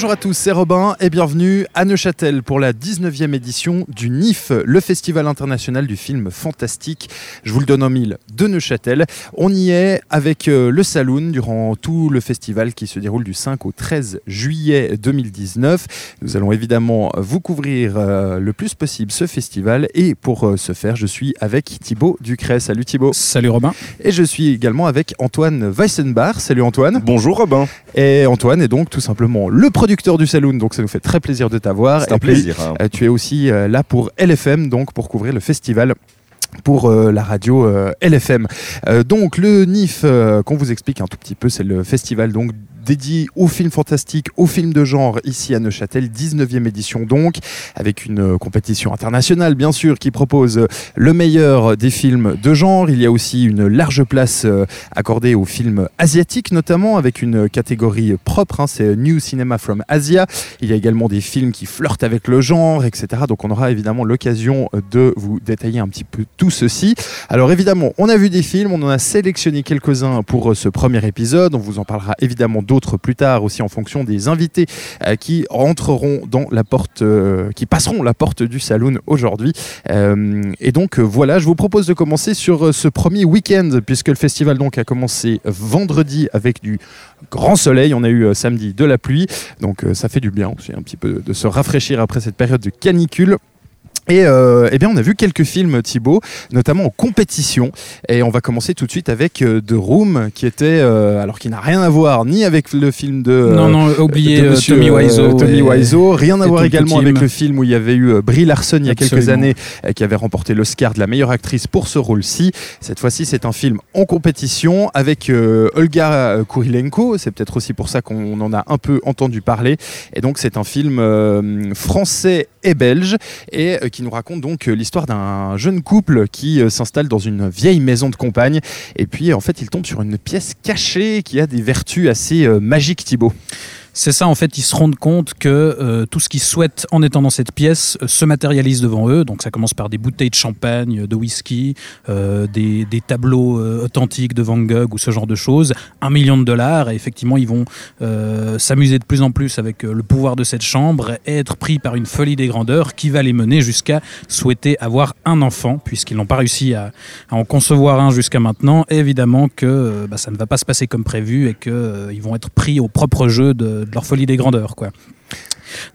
Bonjour à tous, c'est Robin et bienvenue à Neuchâtel pour la 19e édition du NIF, le Festival international du film fantastique. Je vous le donne en mille de Neuchâtel. On y est avec euh, le Saloon durant tout le festival qui se déroule du 5 au 13 juillet 2019. Nous allons évidemment vous couvrir euh, le plus possible ce festival et pour euh, ce faire, je suis avec Thibaut Ducret. Salut Thibaut. Salut Robin. Et je suis également avec Antoine Weissenbach. Salut Antoine. Bonjour Robin. Et Antoine est donc tout simplement le producteur du Saloon, donc ça nous fait très plaisir de t'avoir. C'est un puis, plaisir. hein. euh, tu es aussi euh, là pour LFM, donc pour couvrir le festival pour euh, la radio euh, LFM. Euh, donc le NIF, qu'on vous explique un tout petit peu, c'est le festival donc dédié aux films fantastiques, aux films de genre ici à Neuchâtel, 19e édition donc, avec une euh, compétition internationale bien sûr qui propose le meilleur des films de genre. Il y a aussi une large place euh, accordée aux films asiatiques notamment, avec une catégorie propre, hein, c'est New Cinema from Asia. Il y a également des films qui flirtent avec le genre, etc. Donc on aura évidemment l'occasion de vous détailler un petit peu tout ceci. Alors évidemment, on a vu des films, on en a sélectionné quelques-uns pour euh, ce premier épisode. On vous en parlera évidemment d'autres plus tard aussi en fonction des invités euh, qui rentreront dans la porte, euh, qui passeront la porte du saloon aujourd'hui. Euh, et donc voilà, je vous propose de commencer sur ce premier week-end puisque le festival donc a commencé vendredi avec du grand soleil. On a eu samedi de la pluie, donc ça fait du bien aussi un petit peu de se rafraîchir après cette période de canicule. Et euh, eh bien, on a vu quelques films, Thibaut, notamment en compétition. Et on va commencer tout de suite avec euh, The Room, qui était, euh, alors qui n'a rien à voir ni avec le film de, euh, non, non, oubliez de euh, monsieur, Tommy euh, Wiseau. Tommy et- Wiseau. Rien à voir également team. avec le film où il y avait eu euh, Brie Larson il y a quelques années, euh, qui avait remporté l'Oscar de la meilleure actrice pour ce rôle-ci. Cette fois-ci, c'est un film en compétition avec euh, Olga euh, Kurilenko. C'est peut-être aussi pour ça qu'on en a un peu entendu parler. Et donc, c'est un film euh, français et belge et euh, qui nous raconte donc euh, l'histoire d'un jeune couple qui euh, s'installe dans une vieille maison de campagne et puis en fait il tombe sur une pièce cachée qui a des vertus assez euh, magiques Thibaut. C'est ça, en fait, ils se rendent compte que euh, tout ce qu'ils souhaitent en étant dans cette pièce euh, se matérialise devant eux. Donc ça commence par des bouteilles de champagne, de whisky, euh, des, des tableaux euh, authentiques de Van Gogh ou ce genre de choses. Un million de dollars. Et effectivement, ils vont euh, s'amuser de plus en plus avec euh, le pouvoir de cette chambre et être pris par une folie des grandeurs qui va les mener jusqu'à souhaiter avoir un enfant, puisqu'ils n'ont pas réussi à, en concevoir un jusqu'à maintenant. Évidemment que euh, bah, ça ne va pas se passer comme prévu et qu'ils vont être pris au propre jeu de, de leur folie des grandeurs. Quoi.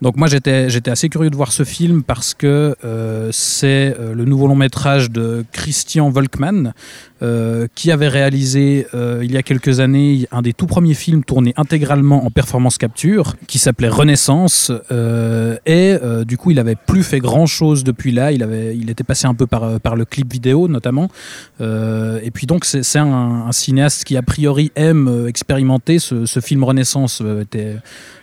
Donc moi j'étais j'étais assez curieux de voir ce film parce que euh, c'est euh, le nouveau long métrage de Christian Volkmann euh, qui avait réalisé euh, il y a quelques années un des tout premiers films tournés intégralement en performance capture qui s'appelait Renaissance euh, et du coup il avait plus fait grand chose depuis là il avait il était passé un peu par le clip vidéo notamment et puis donc c'est un, cinéaste qui a priori aime expérimenter ce, film Renaissance était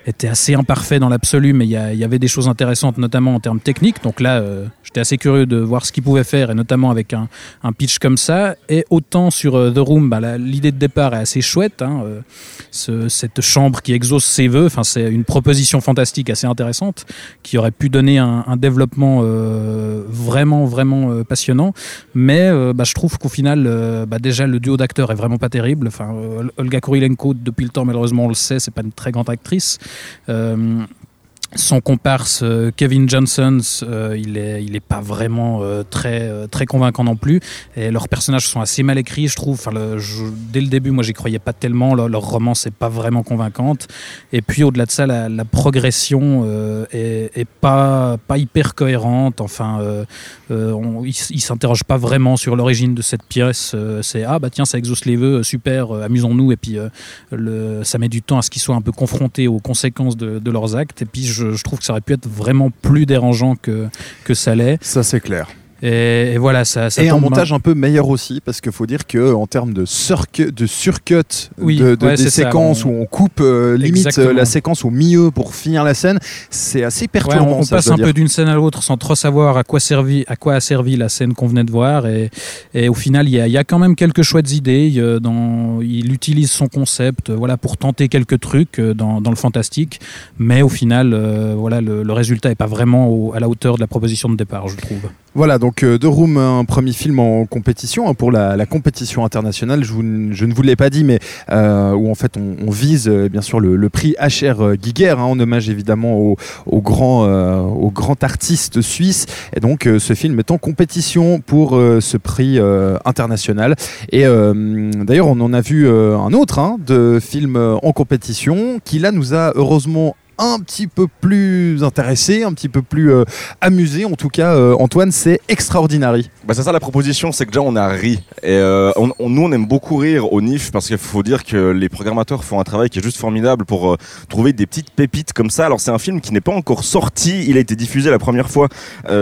était assez imparfait dans l'absolu, mais il y, avait des choses intéressantes, notamment en termes techniques. Donc là, j'étais assez curieux de voir ce qu'il pouvait faire, et notamment avec un, pitch comme ça. Autant sur euh, The Room, bah, l'idée de départ est assez chouette. hein, euh, ce- cette chambre qui exauce ses voeux, c'est une proposition fantastique assez intéressante, qui aurait pu donner un, développement euh, vraiment, vraiment passionnant. Mais bah, je trouve qu'au final, bah, déjà, le duo d'acteurs est vraiment pas terrible. Olga Kurilenko, depuis le temps, malheureusement, on le sait, c'est pas une très grande actrice. Son comparse euh, Kevin Johnson, euh, il est, il est pas vraiment euh, très, très convaincant non plus. Et leurs personnages sont assez mal écrits, je trouve. Enfin, dès le début, moi, j'y croyais pas tellement. Leur, romance n'est pas vraiment convaincante. Et puis, au-delà de ça, la, progression euh, est, pas, pas hyper cohérente. Enfin, ils ils s'interrogent pas vraiment sur l'origine de cette pièce. C'est ah bah tiens, ça exauce les vœux, super, amusons-nous. Et puis, ça met du temps à ce qu'ils soient un peu confrontés aux conséquences de, leurs actes. Et puis je trouve que ça aurait pu être vraiment plus dérangeant que, que ça l'est. Ça c'est clair. Et, et voilà, ça, ça Et un montage un peu meilleur aussi, parce qu'il faut dire que en termes de, surcu- de surcut Oui, de, de- ouais, des ça, séquences on- où on coupe euh, limite Exactement. euh, la séquence au milieu pour finir la scène, c'est assez Ouais, perturbant. on, on ça, passe un dire. peu d'une scène à l'autre sans trop savoir à quoi, servi, à quoi a servi la scène qu'on venait de voir. Et, et au final, il y, a- il y a quand même quelques chouettes idées. Il, dans, il utilise son concept euh, voilà, pour tenter quelques trucs euh, dans, dans le fantastique. Mais au final, euh, voilà, le, le résultat n'est pas vraiment au- à la hauteur de la proposition de départ, je trouve. Voilà, donc euh, The Room, un premier film en compétition hein, pour la, compétition internationale. Je, ne vous l'ai pas dit, mais euh, où en fait on, vise euh, bien sûr le, prix HR Giger, hein, en hommage évidemment au, grand, artiste suisse. Et donc ce film est en compétition pour ce prix international. Et d'ailleurs, on en a vu un autre hein, de film en compétition qui là nous a heureusement un petit peu plus intéressé, un petit peu plus euh, amusé. En tout cas, euh, Antoine, c'est Extraordinary. Bah c'est ça la proposition, c'est que déjà on a ri. Et euh, on, nous on aime beaucoup rire au NIF parce qu'il faut dire que les programmateurs font un travail qui est juste formidable pour trouver des petites pépites comme ça. Alors c'est un film qui n'est pas encore sorti, il a été diffusé la première fois,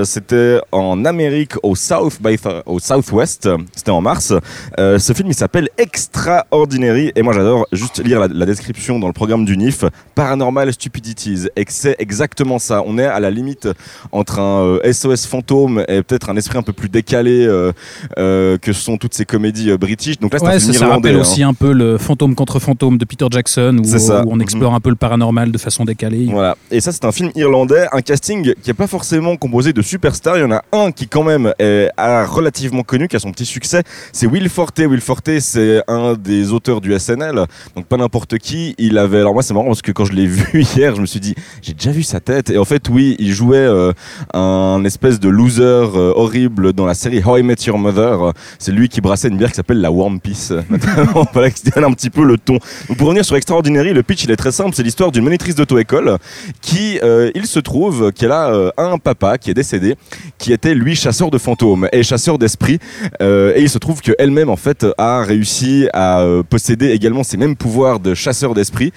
c'était en Amérique au South by au Southwest, c'était en mars. Ce film il s'appelle Extraordinary et moi j'adore juste lire la, la description dans le programme du NIF, Paranormal Stupidities et c'est exactement ça. On est à la limite entre un euh, SOS fantôme et peut-être un esprit un peu plus décalé euh, euh, que sont toutes ces comédies euh, british. Donc là, c'est un film ça, ça irlandais. rappelle hein. aussi un peu le fantôme contre fantôme de Peter Jackson, où, ça. on explore un peu le paranormal de façon décalée. Voilà. Et ça, c'est un film irlandais, un casting qui n'est pas forcément composé de superstars. Il y en a un qui, quand même, est relativement connu, qui a son petit succès. C'est Will Forte. Will Forte, c'est un des auteurs du SNL. Donc, pas n'importe qui. Il avait. Alors, moi, c'est marrant parce que quand je l'ai vu hier, je me suis dit, j'ai déjà vu sa tête. Et en fait, oui, il jouait euh, un espèce de loser euh, horrible dans la série How I Met Your Mother. C'est lui qui brassait une bière qui s'appelle la Warm Peace. voilà, qui donne un petit peu le ton. Pour revenir sur Extraordinary, le pitch, il est très simple. C'est l'histoire d'une monitrice d'auto-école qui, euh, il se trouve qu'elle a un papa qui est décédé, qui était lui chasseur de fantômes et chasseur d'esprits. Et il se trouve qu'elle-même, en fait, a réussi à posséder également ces mêmes pouvoirs de chasseur d'esprits.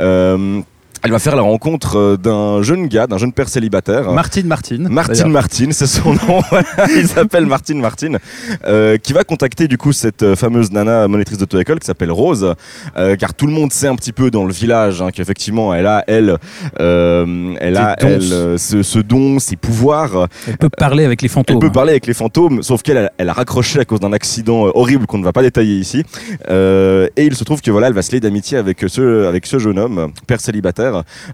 Euh, elle va faire la rencontre euh, d'un jeune gars, d'un jeune père célibataire. Martine Martine. Martine. Martine, c'est son nom. Il s'appelle Martine Martine, euh, qui va contacter du coup cette euh, fameuse nana monitrice d'auto-école qui s'appelle Rose, euh, car tout le monde sait un petit peu dans le village hein, qu'effectivement elle a elle, euh, elle a elle ce, ce don, ces pouvoirs. Elle peut parler avec les Elle fantômes. peut parler avec les fantômes, sauf qu'elle elle- elle a raccroché à cause d'un accident horrible qu'on ne va pas détailler ici. Et il se trouve que voilà, elle va se lier d'amitié avec ce avec ce jeune homme, père célibataire,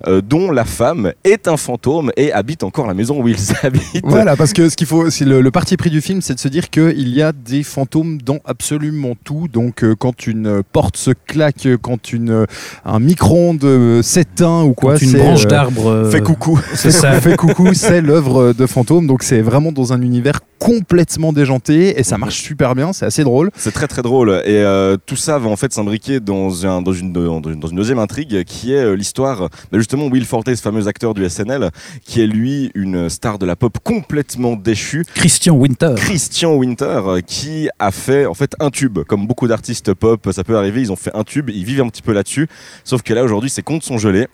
euh, dont la femme est un fantôme et habite encore la maison où ils habitent. Voilà, parce que ce qu'il faut, c'est le, le parti pris du film, c'est de se dire qu'il y a des fantômes dans absolument tout. Donc, euh, quand une porte se claque, quand une, euh, un micro-ondes euh, s'éteint ou quoi, Quand une branche euh, d'arbre. euh, Fait coucou. C'est ça. fait coucou, c'est l'œuvre de fantômes. Donc, c'est vraiment dans un univers complètement déjanté et ça marche super bien. C'est assez drôle. C'est très très drôle et euh, tout ça va en fait s'imbriquer dans, un, dans, une, dans, une, dans une deuxième intrigue qui est l'histoire justement Will Forte, ce fameux acteur du SNL, qui est lui une star de la pop complètement déchue. Christian Winter. Christian Winter euh, qui a fait en fait un tube comme beaucoup d'artistes pop ça peut arriver ils ont fait un tube ils vivent un petit peu là-dessus sauf que là aujourd'hui ses comptes sont gelés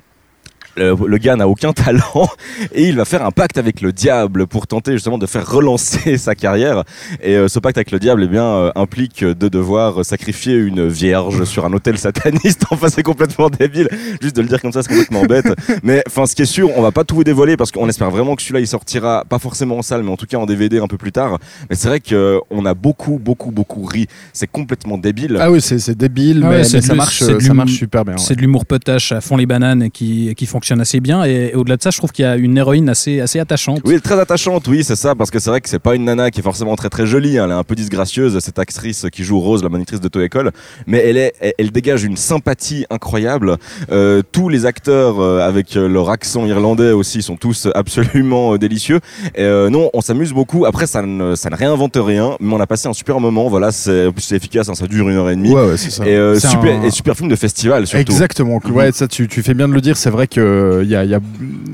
le, le gars n'a aucun talent et il va faire un pacte avec le diable pour tenter justement de faire relancer sa carrière. Et euh, ce pacte avec le diable eh bien, euh, implique de devoir sacrifier une vierge sur un hôtel sataniste. Enfin, c'est complètement débile. Juste de le dire comme ça, c'est complètement bête. Mais enfin, ce qui est sûr, on va pas tout vous dévoiler parce qu'on espère vraiment que celui-là il sortira pas forcément en salle, mais en tout cas en DVD un peu plus tard. Mais c'est vrai qu'on a beaucoup, beaucoup, beaucoup ri. C'est complètement débile. Ah oui, c'est c'est débile, Ah mais, ouais, ça marche, ça marche super bien. ouais. C'est de l'humour potache à fond les bananes et qui, qui fonctionne assez bien. Et, au-delà de ça, je trouve qu'il y a une héroïne assez, assez attachante. Oui, elle est très attachante, oui, c'est ça, parce que c'est vrai que c'est pas une nana qui est forcément très très jolie, hein, elle est un peu disgracieuse, cette actrice qui joue Rose, la monitrice d'auto-école, mais elle, est, elle, elle dégage une sympathie incroyable. Euh, tous les acteurs euh, avec euh, leur accent irlandais aussi sont tous absolument euh, délicieux. Et, euh, non, on s'amuse beaucoup. Après, ça ne, ça ne réinvente rien, mais on a passé un super moment. Voilà, c'est en plus, c'est efficace, hein, ça dure une heure et demie. Ouais, ouais, c'est ça. Et, euh, super, un- et super film de festival surtout. Exactement. Mhm. Ouais, ça, tu, tu fais bien de le dire. C'est vrai que il y a, il y a-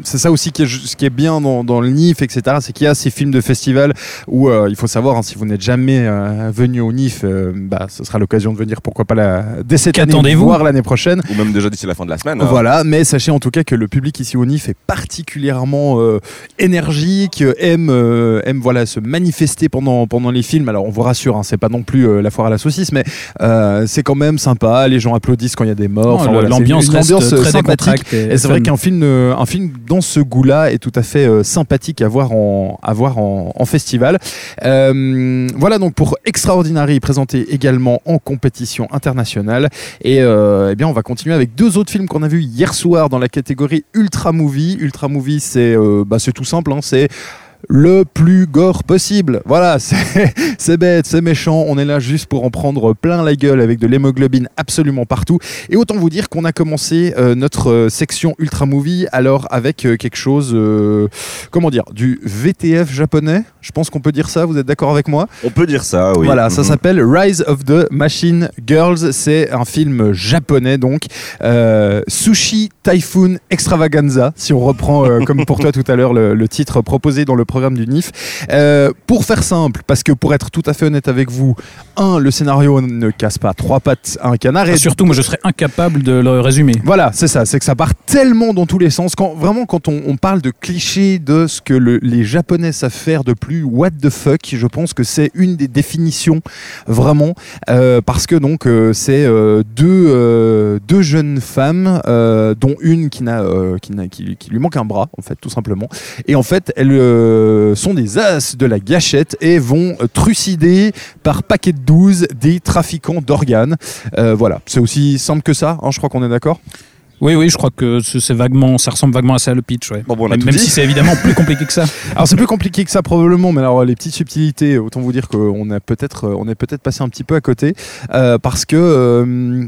c'est ça aussi qui est, ce qui est bien dans, dans le NIF, etc. C'est qu'il y a ces films de festival où euh, il faut savoir, hein, si vous n'êtes jamais euh, venu au NIF, euh, bah, ce sera l'occasion de venir, pourquoi pas la, dès cette année, Qu'attendez-vous voire l'année prochaine. Ou même déjà d'ici la fin de la semaine. hein. Voilà, mais sachez en tout cas que le public ici au NIF est particulièrement euh, énergique, euh, aime, euh, aime voilà, se manifester pendant, pendant les films. Alors on vous rassure, hein, c'est pas non plus euh, la foire à la saucisse, mais euh, c'est quand même sympa. Les gens applaudissent quand il y a des morts. Non, Enfin, le- voilà, c'est L'ambiance une reste ambiance, euh, très sympathique. décontractée. Et c'est vrai fun. Qu'un film, euh, un film dans ce goût-là est tout à fait euh, sympathique à voir en, à voir en, festival. Euh, voilà donc pour Extraordinary, présenté également en compétition internationale. Et eh bien, on va continuer avec deux autres films qu'on a vus hier soir dans la catégorie Ultra Movie. Ultra Movie, c'est euh, bah, tout simple, hein, c'est le plus gore possible. Voilà, c'est bête, c'est méchant. On est là juste pour en prendre plein la gueule avec de l'hémoglobine absolument partout. Et autant vous dire qu'on a commencé euh, notre euh, section Ultra Movie alors avec euh, quelque chose, euh, comment dire, du VTF japonais. Je pense qu'on peut dire ça. Vous êtes d'accord avec moi? On peut dire ça, oui. Voilà, ça Mhm. s'appelle Rise of the Machine Girls. C'est un film japonais donc Sushi Typhoon Extravaganza. Si on reprend comme pour toi tout à l'heure le, le titre proposé dans le programme du NIF. Euh, pour faire simple, parce que pour être tout à fait honnête avec vous, un, le scénario ne casse pas trois pattes à un canard. Et Et surtout, moi, je serais incapable de le résumer. voilà, c'est ça, c'est que ça part tellement dans tous les sens. Quand, vraiment, quand on, on parle de clichés de ce que le- les Japonais savent faire de plus what the fuck, je pense que c'est une des définitions vraiment. euh, parce que donc, euh, c'est deux, deux jeunes femmes, dont une qui, n'a, qui, qui, qui lui manque un bras, en fait, tout simplement. Et en fait, elles euh, sont des as de la gâchette et vont trucider par paquet de 12 des trafiquants d'organes. Euh, voilà, c'est aussi simple que ça, hein, je crois qu'on est d'accord? Oui, oui, je crois que c'est vaguement, ça ressemble vaguement à ça le pitch. Ouais. Bon, bon, on a même si c'est évidemment plus compliqué que ça. Alors c'est plus compliqué que ça probablement, mais alors les petites subtilités, autant vous dire qu'on a peut-être, euh, on est peut-être passé un petit peu à côté, euh, parce que euh,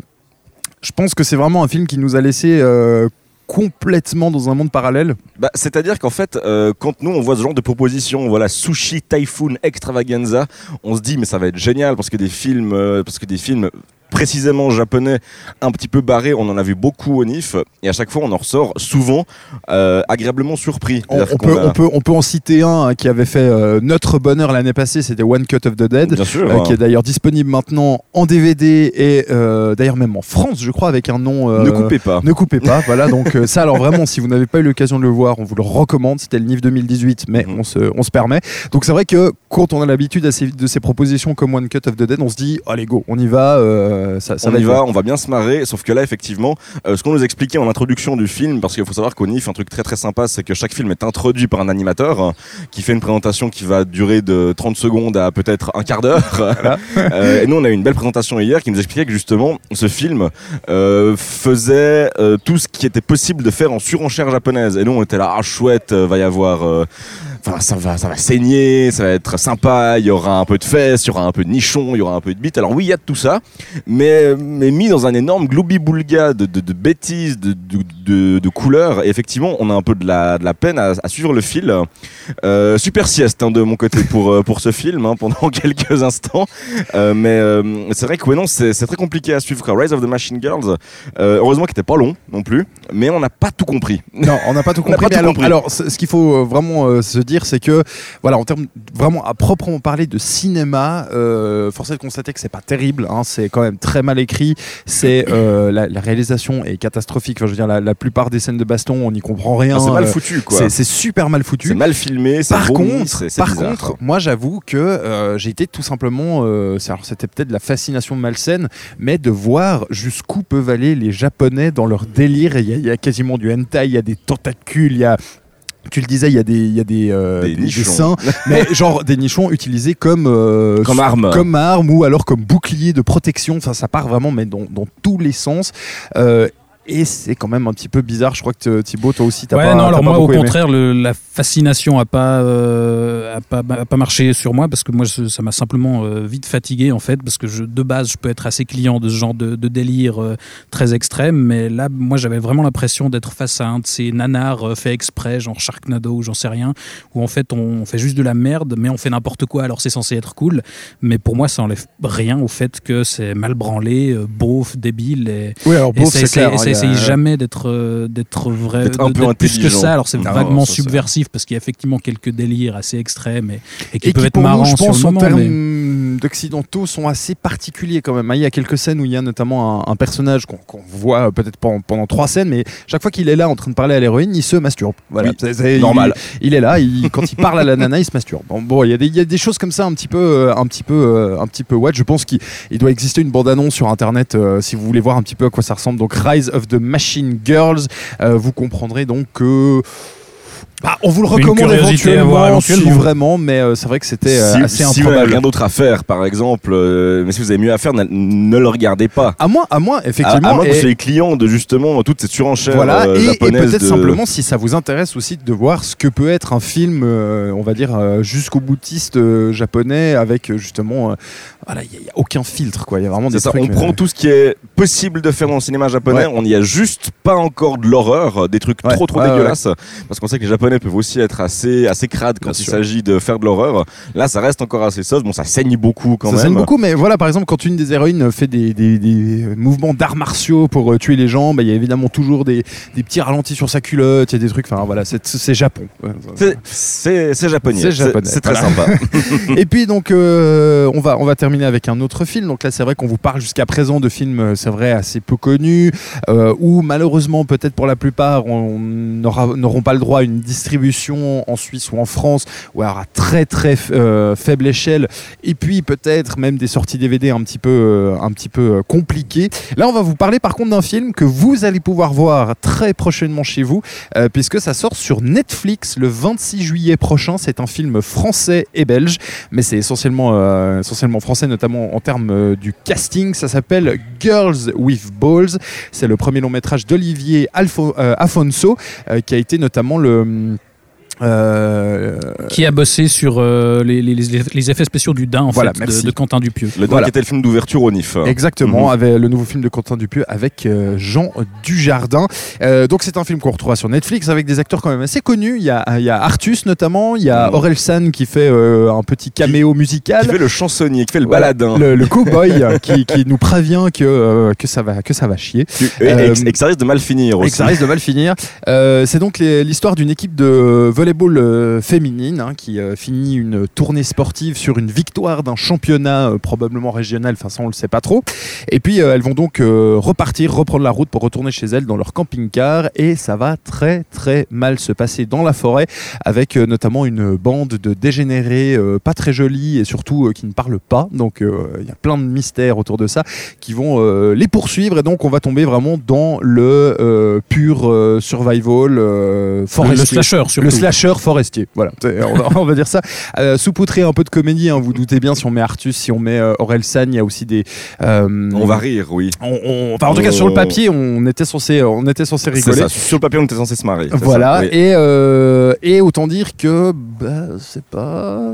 je pense que c'est vraiment un film qui nous a laissé euh, complètement dans un monde parallèle. Bah, C'est-à-dire qu'en fait, euh, quand nous on voit ce genre de proposition, voilà, sushi, typhoon, extravaganza, on se dit mais ça va être génial parce que des films, euh, parce que des films précisément japonais, un petit peu barrés, on en a vu beaucoup au NIF, et à chaque fois on en ressort souvent euh, agréablement surpris. On, peut, a- on, peut, on peut en citer un hein, qui avait fait euh, notre bonheur l'année passée, c'était One Cut of the Dead. Bien sûr. euh, qui est d'ailleurs disponible maintenant en DVD et d'ailleurs même en France, je crois, avec un nom. Ne coupez pas. Ne coupez pas, voilà. Donc ça, alors vraiment, si vous n'avez pas eu l'occasion de le voir, on vous le recommande. C'était le NIF 2018, mais Mhm. on, se, on se permet. Donc c'est vrai que quand on a l'habitude de ces propositions comme One Cut of the Dead, on se dit, allez go, on y va. Euh, ça, ça on va y va, on va bien se marrer, sauf que là, effectivement, euh, ce qu'on nous expliquait en introduction du film, parce qu'il faut savoir qu'au NIF, un truc très très sympa, c'est que chaque film est introduit par un animateur hein, qui fait une présentation qui va durer de 30 secondes à peut-être un quart d'heure. Euh, et nous, on a eu une belle présentation hier qui nous expliquait que justement, ce film faisait tout ce qui était possible de faire en surenchère japonaise. Et nous, on était là, ah chouette, va y avoir... Enfin, ça va, ça va saigner, ça va être sympa, il y aura un peu de fesses, il y aura un peu de nichon, il y aura un peu de bite. Alors oui, il y a de tout ça, mais, mais mis dans un énorme gloubi-boulga de, de, de bêtises, de, de, de- de couleurs. Et effectivement, on a un peu de la, de la peine à, à suivre le fil. Euh, super sieste hein, de mon côté pour, euh, pour ce film hein, pendant quelques instants. Euh, mais euh, c'est vrai que ouais, non, c'est très compliqué à suivre. Rise of the Machine Girls, heureusement qu'il n'était pas long non plus, mais on n'a pas tout compris. Non, on n'a pas tout compris. pas mais tout alors, compris. alors, ce ce qu'il faut vraiment se dire, c'est que, voilà, en termes vraiment à proprement parler de cinéma, euh, force est de constater que c'est pas terrible. hein, c'est quand même très mal écrit. C'est euh, la, la réalisation est catastrophique. Enfin, je veux dire, la, la plupart des scènes de baston, on n'y comprend rien. Enfin, c'est mal euh, foutu, quoi. c'est- super mal foutu. C'est mal filmé, c'est Par contre, par bizarre, contre, quoi. moi j'avoue que euh, j'ai été tout simplement, alors c'était peut-être la fascination malsaine, mais de voir jusqu'où peuvent aller les Japonais dans leur délire. Il y, a- il y a quasiment du hentai, il y a des tentacules, il y a tu le disais, il y a des, il y a des, euh, Des nichons. seins, mais genre des nichons utilisés comme euh, Comme arme. comme arme ou alors comme bouclier de protection. Enfin, ça part vraiment, mais dans, dans tous les sens. Euh, et c'est quand même un petit peu bizarre. Je crois que Thibaut, toi aussi, t'as Ouais, pas. non, alors pas moi, au contraire, le- la fascination a pas, euh, a pas, a pas marché sur moi parce que moi, ça m'a simplement euh, vite fatigué en fait, parce que je, de base, je peux être assez client de ce genre de, de délire euh, très extrême, mais là, moi, j'avais vraiment l'impression d'être face à un de ces nanars euh, fait exprès, genre Sharknado ou j'en sais rien, où en fait, on fait juste de la merde, mais on fait n'importe quoi, alors c'est censé être cool, mais pour moi, ça enlève rien au fait que c'est mal branlé, euh, beauf, débile et, Oui, alors beauf, c'est- clair. Euh, jamais d'être euh, d'être vrai, D'être plus que ça. Alors c'est vaguement subversif parce qu'il y a effectivement quelques délires assez extrêmes et, et qui et peuvent qui être marrants je sur pense, le en moment. termes mais- d'occidentaux, sont assez particuliers quand même. hein. Il y a quelques scènes où il y a notamment un, un personnage qu'on voit peut-être pendant, pendant trois scènes, mais chaque fois qu'il est là en train de parler à l'héroïne, il se masturbe. Voilà, Oui, C'est- normal. Il, il est là, il- quand il parle à la nana, il se masturbe. Bon, bon, il y, a des- il y a des choses comme ça un petit peu, euh, un petit peu, euh, un petit peu. Ouais, je pense qu'il il doit exister une bande-annonce sur internet euh, si vous voulez voir un petit peu à quoi ça ressemble. Donc Rise of the Machine Girls, euh, vous comprendrez donc que. Bah, on vous le recommande éventuellement, si vraiment, mais euh, c'est vrai que c'était euh, si, assez si vous improbable. n'avez rien d'autre à faire, par exemple, euh, mais si vous avez mieux à faire, ne le regardez pas. À moins, à moins, effectivement. à moins que vous soyez client de justement toutes ces surenchères voilà, euh, et, peut-être de- simplement si ça vous intéresse aussi de voir ce que peut être un film, euh, on va dire, euh, jusqu'au boutiste euh, japonais avec justement. euh, voilà, il n'y a, aucun filtre, quoi. Il y a vraiment des ça, trucs. on prend tout ce qui est possible de faire dans le cinéma japonais, Ouais. on n'y a juste pas encore de l'horreur, des trucs Ouais, trop trop ouais, dégueulasses, parce qu'on sait que les japonais peuvent aussi être assez, assez crades quand Bien il sûr. s'agit de faire de l'horreur. Là, ça reste encore assez soft, bon, ça saigne beaucoup quand ça même. saigne beaucoup, mais voilà, par exemple, quand une des héroïnes fait des, des- des mouvements d'arts martiaux pour euh, tuer les gens, bah, il y a évidemment toujours des, des petits ralentis sur sa culotte, il y a des trucs, enfin voilà, c'est c'est Japon. C'est- C'est c'est japonais, C'est japonais, c'est très voilà. sympa. Et puis donc euh, on va on va terminer avec un autre film. Donc là c'est vrai qu'on vous parle jusqu'à présent de films euh, c'est vrai assez peu connus euh, où malheureusement peut-être pour la plupart on n'aura- n'auront pas le droit à une distribution en Suisse ou en France ou alors à très très euh, faible échelle et puis peut-être même des sorties DVD un petit peu euh, un petit peu euh, compliquées. Là on va vous parler par contre d'un film que vous allez pouvoir voir très prochainement chez vous puisque ça sort sur Netflix le 26 juillet prochain. C'est un film français et belge, mais c'est essentiellement, essentiellement français, notamment en termes du casting. Ça s'appelle Girls with Balls. C'est le premier long métrage d'Olivier euh, Afonso, euh, qui a été notamment le. Euh, qui a bossé sur euh, les, les- les- les effets spéciaux du Dain en Voilà, fait, merci. de, de Quentin Dupieux. Le Voilà. qui était le film d'ouverture au NIF. Exactement, Mhm. avec le nouveau film de Quentin Dupieux avec euh, Jean Dujardin. Euh, donc c'est un film qu'on retrouvera sur Netflix avec des acteurs quand même assez connus. Il y a, il y a Artus notamment, il y a Mhm. Aurel San qui fait euh, un petit caméo musical. Qui fait le chansonnier, qui fait le Voilà, baladin. le, le cowboy qui, qui nous prévient que, euh, que, ça va, que ça va chier. Et, et- Euh, et que ça risque de mal finir Et aussi. que ça risque de mal finir. Euh, c'est donc l'histoire d'une équipe de volleyball euh, féminine hein, qui euh, finit une tournée sportive sur une victoire d'un championnat euh, probablement régional, enfin ça on le sait pas trop. Et puis elles vont donc repartir, reprendre la route pour retourner chez elles dans leur camping-car et ça va très très mal se passer dans la forêt avec notamment une bande de dégénérés pas très jolis et surtout qui ne parlent pas. Donc il y a plein de mystères autour de ça qui vont les poursuivre et donc on va tomber vraiment dans le pur survival forestier. le slasher surtout. Le slasher forestier, voilà, on va, on va dire ça. Euh, saupoudrer un peu de comédie, hein, vous doutez bien, si on met Artus, si on met euh, Aurel San, il y a aussi des. euh, On va rire, oui. on- on- enfin, en tout cas, sur le papier, on était censé, on était censé rigoler. ça. Sur le papier, on était censé se marrer. c'est Voilà, oui. et, euh, et autant dire que bah, c'est pas.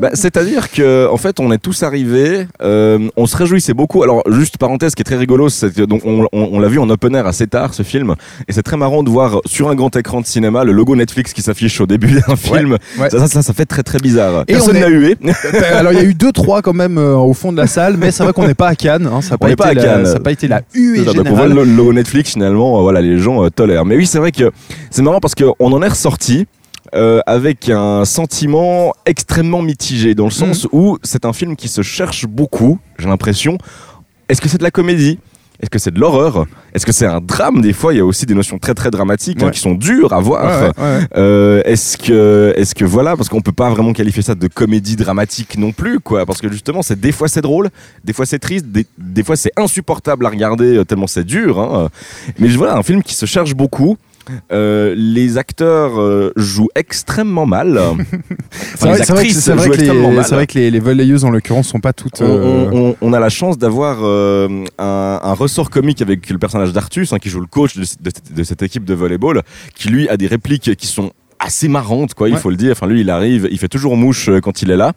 Bah, C'est-à-dire que en fait, on est tous arrivés, on se réjouissait beaucoup. Alors, juste parenthèse, ce qui est très rigolo, c'est donc on, on- on l'a vu en open air assez tard ce film, et c'est très marrant de voir sur un grand écran de cinéma le logo Netflix qui s'affiche au début d'un film. ouais. Ça, ça, ça, ça fait très très bizarre. Et Personne on est- n'a hué. Alors il y a eu deux trois quand même euh, au fond de la salle, mais c'est vrai qu'on n'est pas à Cannes. hein, ça n'a pas, pas à la- Cannes. ça a pas été la huée C'est ça, donc on voit générale. le logo Netflix finalement, euh, voilà, les gens euh, tolèrent. Mais oui, c'est vrai que c'est marrant parce qu'on en est ressorti. euh, avec un sentiment extrêmement mitigé dans le sens où c'est un film qui se cherche beaucoup, j'ai l'impression. Est-ce que c'est de la comédie? Est-ce que c'est de l'horreur? Est-ce que c'est un drame? Des fois, il y a aussi des notions très très dramatiques hein, qui sont dures à voir. Ouais, ouais, ouais. Euh, est-ce que, est-ce que voilà, parce qu'on peut pas vraiment qualifier ça de comédie dramatique non plus, quoi, parce que justement, c'est des fois c'est drôle, des fois c'est triste, des, des fois c'est insupportable à regarder euh, tellement c'est dur. hein. Mais voilà, un film qui se cherche beaucoup. Euh, les acteurs euh, jouent extrêmement mal. Enfin, C'est vrai, les c'est vrai que- vrai les, mal. c'est vrai que les, les volleyeuses en l'occurrence sont pas toutes. On, euh, on- on- on a la chance d'avoir euh, un, un ressort comique avec le personnage d'Artus, hein, qui joue le coach de, de- de cette équipe de volleyball, qui lui a des répliques qui sont assez marrante, quoi. Il faut le dire. Enfin, lui, il arrive, il fait toujours mouche euh, quand il est là.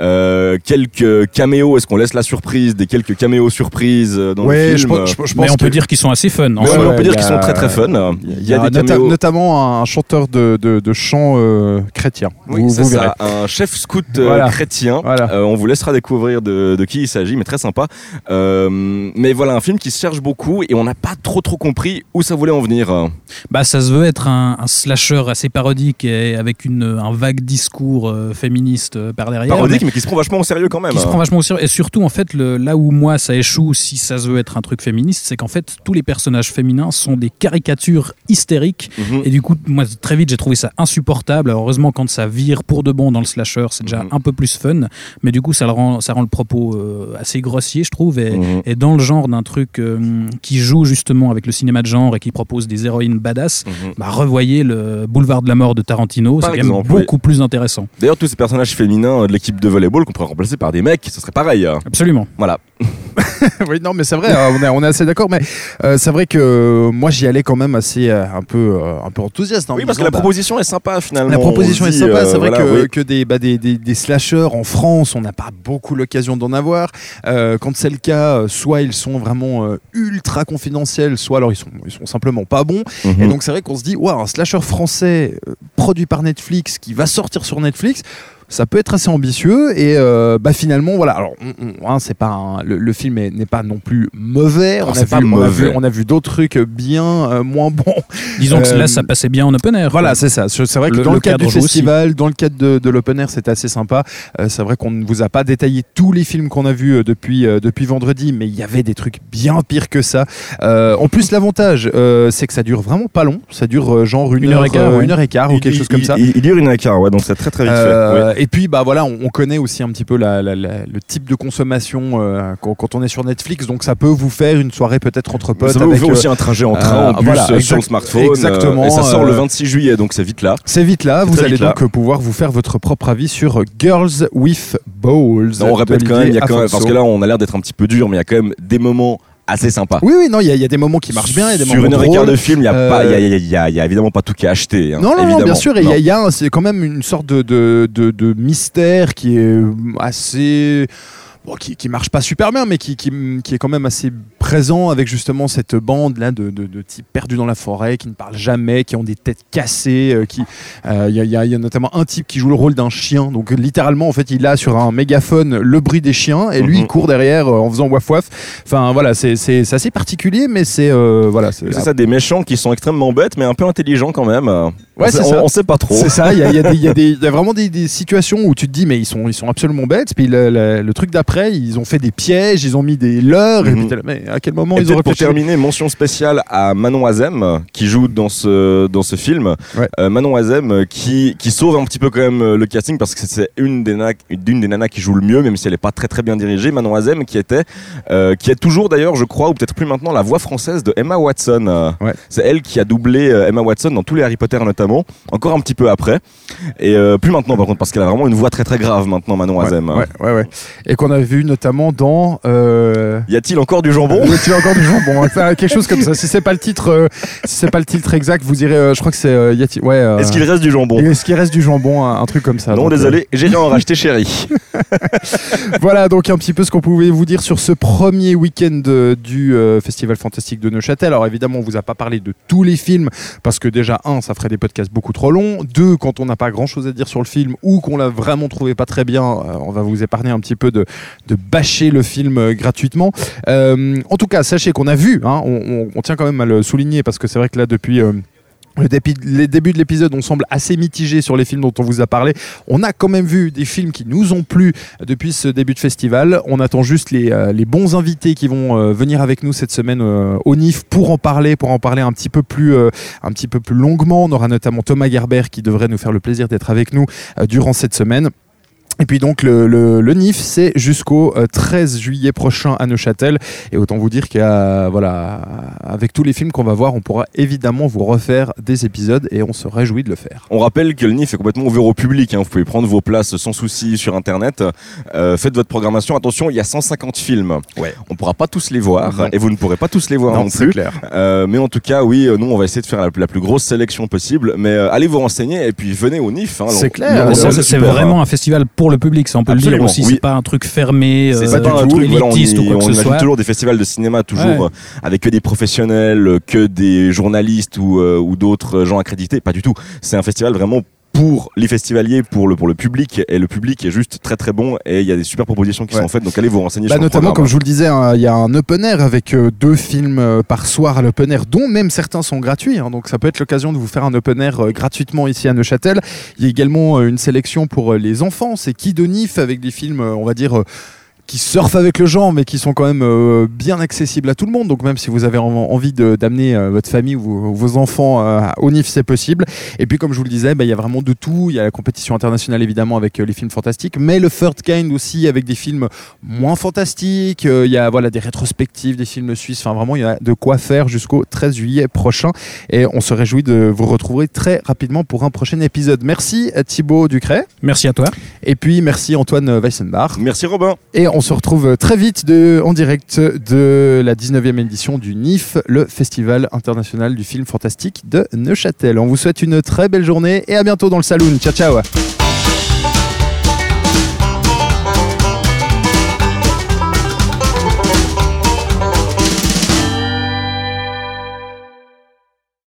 Euh, quelques caméos. Est-ce qu'on laisse la surprise des quelques caméos surprises euh, dans Ouais, le je, film pense- je- je Mais on peut dire qu'ils sont assez fun. en soi. ouais, ouais, on peut dire qu'ils a- sont très très fun. Il y a, des nota- caméos. notamment un chanteur de, de, de chant euh, chrétien. Oui, vous, c'est vous verrez. ça, un chef scout euh, Voilà. chrétien. Voilà. Euh, on vous laissera découvrir de, de qui il s'agit, mais très sympa. Euh, mais voilà, un film qui se cherche beaucoup et on n'a pas trop trop compris où ça voulait en venir. Bah, ça se veut être un, un slasher assez parodique et avec une, un vague discours euh, féministe euh, par derrière. Parodique, mais qui se prend vachement au sérieux quand même. qui se prend vachement au sérieux. Et surtout, en fait, le, là où moi ça échoue, si ça se veut être un truc féministe, c'est qu'en fait, tous les personnages féminins sont des caricatures hystériques. Mhm. Et du coup, moi, très vite, j'ai trouvé ça insupportable. Alors, heureusement, quand ça vire pour de bon dans le slasher, c'est déjà Mhm. un peu plus fun. Mais du coup, ça, le rend, ça rend le propos euh, assez grossier, je trouve. Et, Mhm. et dans le genre d'un truc qui joue justement avec le cinéma de genre et qui propose des héroïnes badass, bah, revoyez le Boulevard de la mort de Tarantino. C'est quand même oui. beaucoup plus intéressant. D'ailleurs, tous ces personnages féminins de l'équipe de volleyball qu'on pourrait remplacer par des mecs, ce serait pareil. hein. Absolument. Voilà. Oui, non, mais c'est vrai, euh, on est, on est assez d'accord. Mais euh, c'est vrai que euh, moi, j'y allais quand même assez euh, un peu, euh, un peu enthousiaste. en oui, parce que la bah, proposition est sympa finalement. La proposition On est sympa, c'est vrai voilà, que, oui. que des, bah, des, des, des slashers en France, on n'a pas beaucoup l'occasion d'en avoir. Quand c'est le cas, soit ils sont vraiment ultra confidentiels, soit alors ils sont, ils sont simplement pas bons. Mhm. Et donc c'est vrai qu'on se dit, waouh, un slasher français produit par Netflix qui va sortir sur Netflix. Ça peut être assez ambitieux et euh, bah finalement voilà alors on- on- hein, c'est pas un- le, le film est- n'est pas non plus mauvais Oh, on, a c'est vu, pas on a mauvais. vu on a vu d'autres trucs bien euh, moins bons Disons que Euh, là, ça passait bien en open air. voilà, c'est ça. C'est vrai que Le- dans le, cadre, cadre du joue aussi. festival, dans le cadre de, de l'open air, c'était assez sympa. Euh, c'est vrai qu'on ne vous a pas détaillé tous les films qu'on a vus euh, depuis, euh, depuis vendredi, mais il y avait des trucs bien pires que ça. Euh, en plus, l'avantage, euh, c'est que ça dure vraiment pas long. Ça dure euh, genre une, Une heure et quart, euh, ouais. une heure et quart ou Il- quelque il- chose comme il- ça. Il, il dure une écart, ouais, donc c'est très très vite fait. Euh, Et puis bah voilà, on, on connaît aussi un petit peu la- la- la- le type de consommation euh, quand, quand on est sur Netflix, donc ça peut vous faire une soirée peut-être entre potes. Ça va vous faire euh, aussi un trajet en train euh, en plus voilà, euh, sur le smartphone. exactement, et ça sort le euh, 26 juillet, donc c'est vite là. C'est vite là, vous allez là. donc pouvoir vous faire votre propre avis sur Girls with Balls. Non, on répète quand même, il y a quand même, parce que là on a l'air d'être un petit peu dur, mais il y a quand même des moments assez sympas. Oui, oui, non, il y, a- il y a des moments qui marchent bien, il y a des Sur une heure et quart de film, il n'y a, Euh, pas- il y a, il y a- évidemment pas tout qui est acheté. hein, Non, non, non, bien sûr, il y a- Non. il y a, un- c'est quand même une sorte de, de, de- de mystère qui est assez. Bon, qui, qui marche pas super bien, mais qui, qui, qui est quand même assez présent avec justement cette bande là de, de, de types perdus dans la forêt qui ne parlent jamais, qui ont des têtes cassées. euh, qui euh, Il y, a, il y a- il y a notamment un type qui joue le rôle d'un chien. Donc littéralement, en fait, il a sur un mégaphone le bruit des chiens et lui Mhm. il court derrière euh, en faisant waf waf. Enfin voilà, c'est assez particulier, mais c'est euh, voilà. C'est ça, des méchants qui sont extrêmement bêtes, mais un peu intelligents quand même. Ouais, on- ça. on sait pas trop. C'est ça, il y y y a y vraiment des, des situations où tu te dis, mais ils sont, ils sont absolument bêtes. Puis le, le- le truc d'après, ils ont fait des pièges, ils ont mis des leurres. Et Mhm. puis mais à quel moment Et ils ont peut-être pour réfléchi terminer, mention spéciale à Manon Azem qui joue dans ce, dans ce film. Ouais. Euh, Manon Azem euh, qui, qui sauve un petit peu quand même euh, le casting parce que c'est une des, nanas, d'une des nanas qui joue le mieux, même si elle n'est pas très très bien dirigée. Manon Azem qui était, euh, qui est toujours d'ailleurs, je crois, ou peut-être plus maintenant, la voix française de Emma Watson. Ouais. C'est elle qui a doublé Emma Watson dans tous les Harry Potter notamment, encore un petit peu après. Et euh, plus maintenant par contre, parce qu'elle a vraiment une voix très très grave maintenant, Manon Azem. ouais, ouais, ouais. Et qu'on a vu notamment dans. Euh... Y a-t-il encore du jambon tu as encore du jambon, hein, quelque chose comme ça. Si c'est pas le titre, euh, si c'est pas le titre exact, vous direz, euh, je crois que c'est, y a-t-il- ouais. Est-ce qu'il reste du jambon? Est-ce qu'il reste du jambon, un, un truc comme ça. Non, donc, désolé, j'irai en racheter chérie. voilà donc un petit peu ce qu'on pouvait vous dire sur ce premier week-end du Festival Fantastique de Neuchâtel. Alors évidemment, on vous a pas parlé de tous les films parce que déjà un, ça ferait des podcasts beaucoup trop longs. Deux, quand on n'a pas grand-chose à dire sur le film ou qu'on l'a vraiment trouvé pas très bien, on va vous épargner un petit peu de, de bâcher le film euh, gratuitement. Euh, en tout cas, sachez qu'on a vu, hein, on, tient quand même à le souligner parce que c'est vrai que là depuis euh, les débuts de l'épisode, on semble assez mitigé sur les films dont on vous a parlé. On a quand même vu des films qui nous ont plu depuis ce début de festival. On attend juste les, bons invités qui vont venir avec nous cette semaine au NIF pour en parler, pour en parler un petit peu plus, un petit peu plus longuement. On aura notamment Thomas Gerber qui devrait nous faire le plaisir d'être avec nous durant cette semaine. Et puis donc le, le, le NIF, c'est jusqu'au euh, 13 juillet prochain à Neuchâtel. Et autant vous dire qu'à voilà, avec tous les films qu'on va voir, on pourra évidemment vous refaire des épisodes et on se réjouit de le faire. On rappelle que le NIF est complètement ouvert au public. hein. Vous pouvez prendre vos places sans souci sur Internet. Euh, faites votre programmation. Attention, il y a 150 films. Ouais. On pourra pas tous les voir Non. et vous ne pourrez pas tous les voir non, c'est plus. clair. Euh, mais en tout cas, oui, euh, nous, on va essayer de faire la, la plus grosse sélection possible. Mais euh, allez vous renseigner et puis venez au NIF. hein. C'est clair. Euh, c'est vraiment un festival pour le public, ça on peut le dire aussi. oui. C'est pas un truc fermé, C'est euh, pas un truc, voilà, on, y- ou quoi que ce imagine soit. toujours des festivals de cinéma, toujours Ouais. euh, avec que des professionnels, que des journalistes ou, euh, ou d'autres gens accrédités. Pas du tout. C'est un festival vraiment pour les festivaliers, pour le, pour le public. Et le public est juste très très bon. Et il y a des super propositions qui Ouais. sont faites. Donc allez vous renseigner Bah, sur notamment, comme je vous le disais, hein, il y a un open air avec euh, deux films euh, par soir à l'open air, dont même certains sont gratuits. hein. donc ça peut être l'occasion de vous faire un open air euh, gratuitement ici à Neuchâtel. Il y a également une sélection pour les enfants. C'est Qui de Nif avec des films, on va dire. Qui surfent avec le genre, mais qui sont quand même euh, bien accessibles à tout le monde. Donc même si vous avez en- envie d'amener euh, votre famille ou vos, vos enfants euh, au NIF, c'est possible. Et puis comme je vous le disais, bah, il y a vraiment de tout. Il y a la compétition internationale évidemment avec euh, les films fantastiques, mais le Third Kind aussi avec des films moins fantastiques. Euh, Il y a voilà des rétrospectives, des films suisses. Enfin vraiment, il y a de quoi faire jusqu'au 13 juillet prochain. Et on se réjouit de vous retrouver très rapidement pour un prochain épisode. Merci à Thibaut Ducret. Merci à toi. Et puis merci Antoine Weissenbach. Merci Robin. Et on se retrouve très vite en direct de la 19e édition du NIF, le Festival international du film fantastique de Neuchâtel. On vous souhaite une très belle journée et à bientôt dans le saloon. Ciao ciao